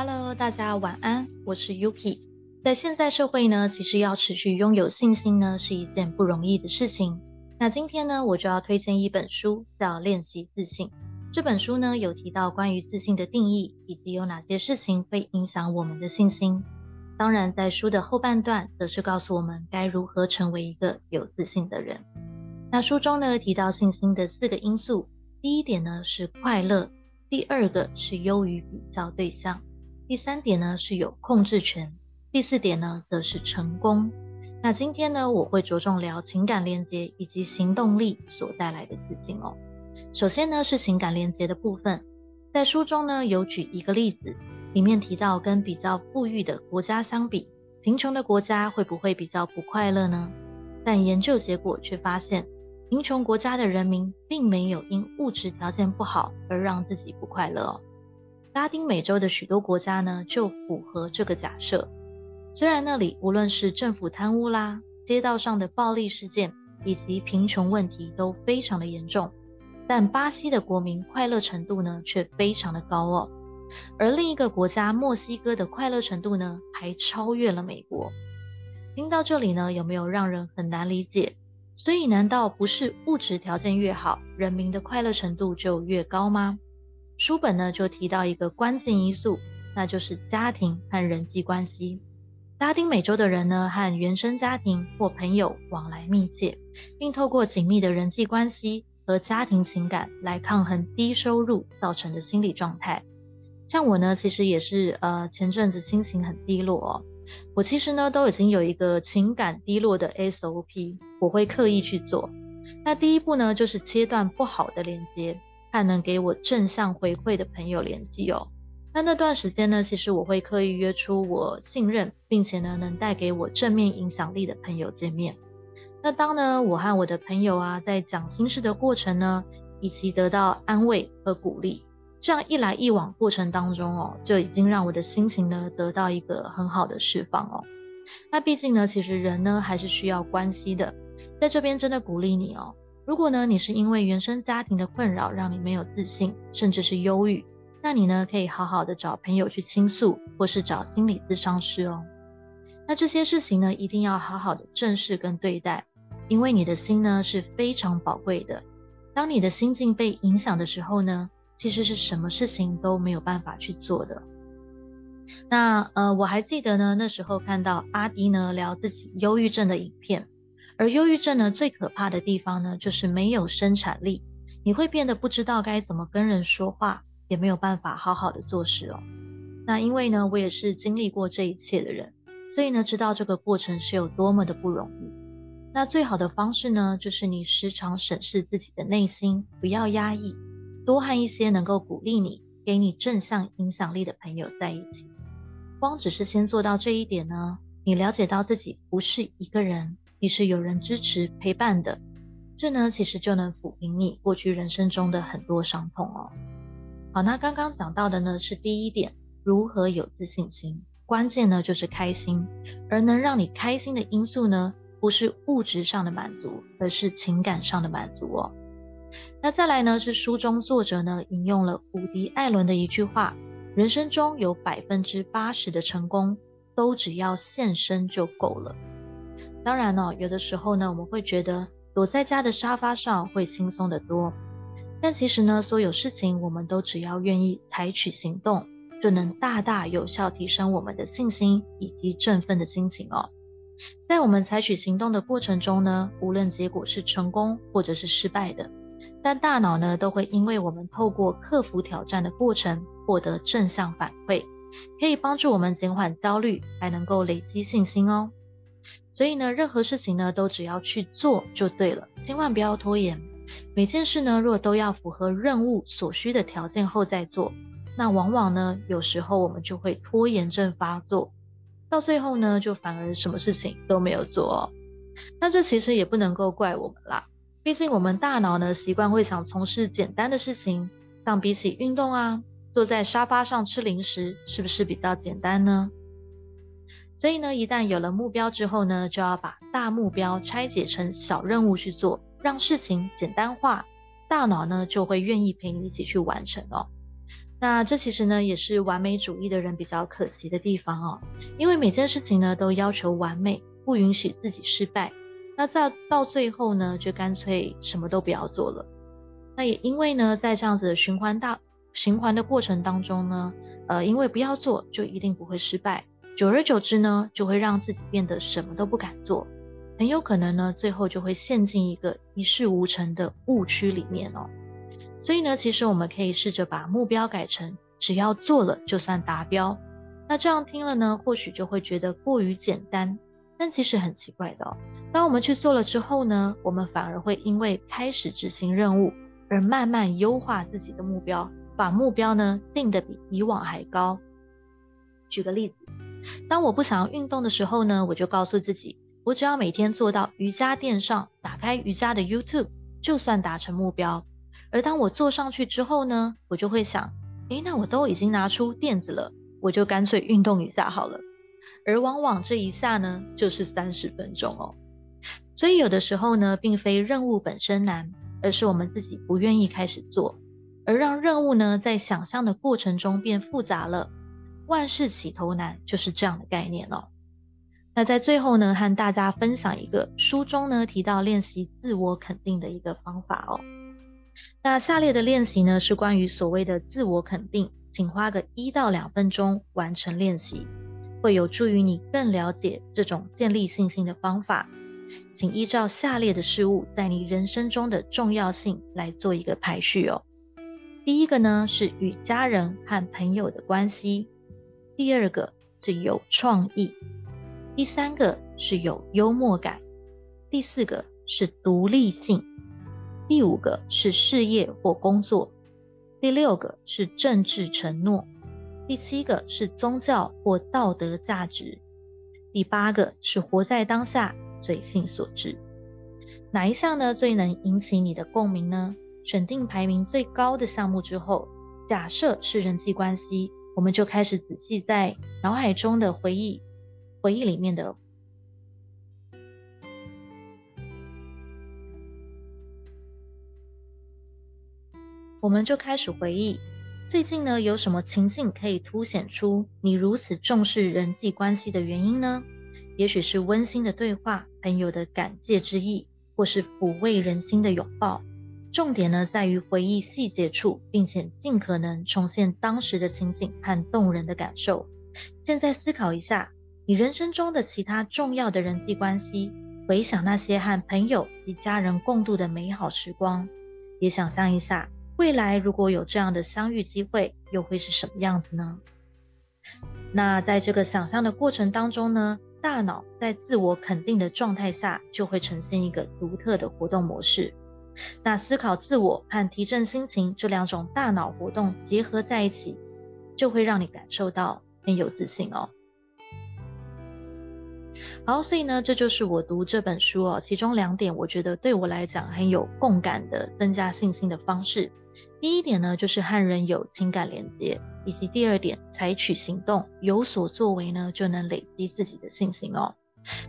Hello，大家晚安，我是 Yuki。在现在社会呢，其实要持续拥有信心呢，是一件不容易的事情。那今天呢，我就要推荐一本书，叫《练习自信》。这本书呢，有提到关于自信的定义，以及有哪些事情会影响我们的信心。当然，在书的后半段，则是告诉我们该如何成为一个有自信的人。那书中呢，提到信心的四个因素，第一点呢是快乐，第二个是优于比较对象。第三点呢是有控制权，第四点呢则是成功。那今天呢我会着重聊情感连接以及行动力所带来的自信哦。首先呢是情感连接的部分，在书中呢有举一个例子，里面提到跟比较富裕的国家相比，贫穷的国家会不会比较不快乐呢？但研究结果却发现，贫穷国家的人民并没有因物质条件不好而让自己不快乐哦。拉丁美洲的许多国家呢，就符合这个假设。虽然那里无论是政府贪污啦、街道上的暴力事件以及贫穷问题都非常的严重，但巴西的国民快乐程度呢却非常的高哦。而另一个国家墨西哥的快乐程度呢，还超越了美国。听到这里呢，有没有让人很难理解？所以难道不是物质条件越好，人民的快乐程度就越高吗？书本呢就提到一个关键因素，那就是家庭和人际关系。拉丁美洲的人呢和原生家庭或朋友往来密切，并透过紧密的人际关系和家庭情感来抗衡低收入造成的心理状态。像我呢，其实也是呃前阵子心情很低落哦，我其实呢都已经有一个情感低落的 SOP，我会刻意去做。那第一步呢就是切断不好的连接。和能给我正向回馈的朋友联系哦。那那段时间呢，其实我会刻意约出我信任，并且呢能带给我正面影响力的朋友见面。那当呢我和我的朋友啊在讲心事的过程呢，以及得到安慰和鼓励，这样一来一往过程当中哦，就已经让我的心情呢得到一个很好的释放哦。那毕竟呢，其实人呢还是需要关系的，在这边真的鼓励你哦。如果呢，你是因为原生家庭的困扰让你没有自信，甚至是忧郁，那你呢可以好好的找朋友去倾诉，或是找心理咨商师哦。那这些事情呢，一定要好好的正视跟对待，因为你的心呢是非常宝贵的。当你的心境被影响的时候呢，其实是什么事情都没有办法去做的。那呃，我还记得呢，那时候看到阿迪呢聊自己忧郁症的影片。而忧郁症呢，最可怕的地方呢，就是没有生产力，你会变得不知道该怎么跟人说话，也没有办法好好的做事哦。那因为呢，我也是经历过这一切的人，所以呢，知道这个过程是有多么的不容易。那最好的方式呢，就是你时常审视自己的内心，不要压抑，多和一些能够鼓励你、给你正向影响力的朋友在一起。光只是先做到这一点呢，你了解到自己不是一个人。你是有人支持陪伴的，这呢其实就能抚平你过去人生中的很多伤痛哦。好，那刚刚讲到的呢是第一点，如何有自信心，关键呢就是开心，而能让你开心的因素呢，不是物质上的满足，而是情感上的满足哦。那再来呢是书中作者呢引用了伍迪·艾伦的一句话：人生中有百分之八十的成功，都只要现身就够了。当然呢，有的时候呢，我们会觉得躲在家的沙发上会轻松得多。但其实呢，所有事情我们都只要愿意采取行动，就能大大有效提升我们的信心以及振奋的心情哦。在我们采取行动的过程中呢，无论结果是成功或者是失败的，但大脑呢都会因为我们透过克服挑战的过程获得正向反馈，可以帮助我们减缓焦虑，还能够累积信心哦。所以呢，任何事情呢，都只要去做就对了，千万不要拖延。每件事呢，若都要符合任务所需的条件后再做，那往往呢，有时候我们就会拖延症发作，到最后呢，就反而什么事情都没有做。那这其实也不能够怪我们啦，毕竟我们大脑呢，习惯会想从事简单的事情，像比起运动啊，坐在沙发上吃零食，是不是比较简单呢？所以呢，一旦有了目标之后呢，就要把大目标拆解成小任务去做，让事情简单化，大脑呢就会愿意陪你一起去完成哦。那这其实呢，也是完美主义的人比较可惜的地方哦，因为每件事情呢都要求完美，不允许自己失败。那到到最后呢，就干脆什么都不要做了。那也因为呢，在这样子的循环大循环的过程当中呢，呃，因为不要做就一定不会失败，久而久之呢，就会让自己变得什么都不敢做，很有可能呢，最后就会陷进一个一事无成的误区里面哦。所以呢，其实我们可以试着把目标改成只要做了就算达标。那这样听了呢，或许就会觉得过于简单。但其实很奇怪的哦，当我们去做了之后呢，我们反而会因为开始执行任务而慢慢优化自己的目标，把目标呢定得比以往还高。举个例子，当我不想要运动的时候呢，我就告诉自己，我只要每天做到瑜伽垫上打开瑜伽的 YouTube，就算达成目标。而当我坐上去之后呢，我就会想，诶，那我都已经拿出垫子了，我就干脆运动一下好了。而往往这一下呢，就是三十分钟哦。所以有的时候呢，并非任务本身难，而是我们自己不愿意开始做，而让任务呢，在想象的过程中变复杂了。万事起头难，就是这样的概念哦。那在最后呢，和大家分享一个书中呢提到练习自我肯定的一个方法哦。那下列的练习呢，是关于所谓的自我肯定，请花个一到两分钟完成练习，会有助于你更了解这种建立信心的方法。请依照下列的事物在你人生中的重要性来做一个排序哦。第一个呢是与家人和朋友的关系，第二个是有创意，第三个是有幽默感，第四个是独立性。第五个是事业或工作，第六个是政治承诺，第七个是宗教或道德价值，第八个是活在当下，随性所致。哪一项呢最能引起你的共鸣呢？选定排名最高的项目之后，假设是人际关系，我们就开始仔细在脑海中的回忆，回忆里面的。我们就开始回忆，最近呢有什么情境可以凸显出你如此重视人际关系的原因呢？也许是温馨的对话、朋友的感谢之意，或是抚慰人心的拥抱。重点呢在于回忆细节处，并且尽可能重现当时的情景和动人的感受。现在思考一下，你人生中的其他重要的人际关系，回想那些和朋友及家人共度的美好时光，也想象一下。未来如果有这样的相遇机会，又会是什么样子呢？那在这个想象的过程当中呢，大脑在自我肯定的状态下，就会呈现一个独特的活动模式。那思考自我和提振心情这两种大脑活动结合在一起，就会让你感受到很有自信哦。好，所以呢，这就是我读这本书哦，其中两点我觉得对我来讲很有共感的，增加信心的方式。第一点呢，就是和人有情感连接，以及第二点，采取行动，有所作为呢，就能累积自己的信心哦。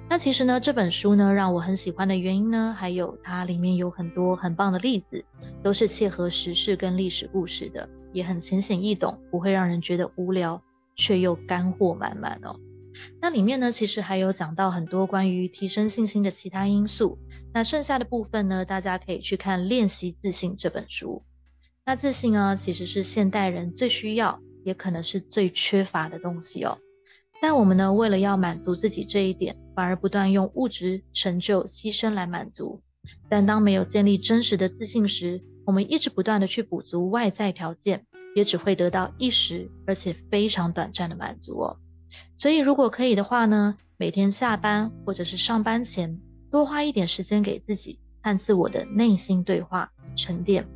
那其实呢，这本书呢，让我很喜欢的原因呢，还有它里面有很多很棒的例子，都是切合时事跟历史故事的，也很浅显易懂，不会让人觉得无聊，却又干货满满哦。那里面呢，其实还有讲到很多关于提升信心的其他因素。那剩下的部分呢，大家可以去看《练习自信》这本书。那自信啊，其实是现代人最需要，也可能是最缺乏的东西哦。但我们呢，为了要满足自己这一点，反而不断用物质成就牺牲来满足。但当没有建立真实的自信时，我们一直不断的去补足外在条件，也只会得到一时而且非常短暂的满足哦。所以，如果可以的话呢，每天下班或者是上班前，多花一点时间给自己和自我的内心对话沉淀。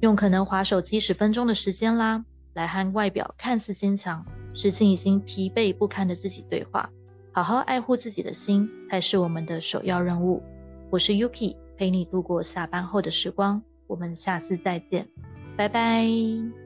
用可能划手机十分钟的时间啦，来和外表看似坚强、实际已经疲惫不堪的自己对话，好好爱护自己的心才是我们的首要任务。我是 Yuki，陪你度过下班后的时光，我们下次再见，拜拜。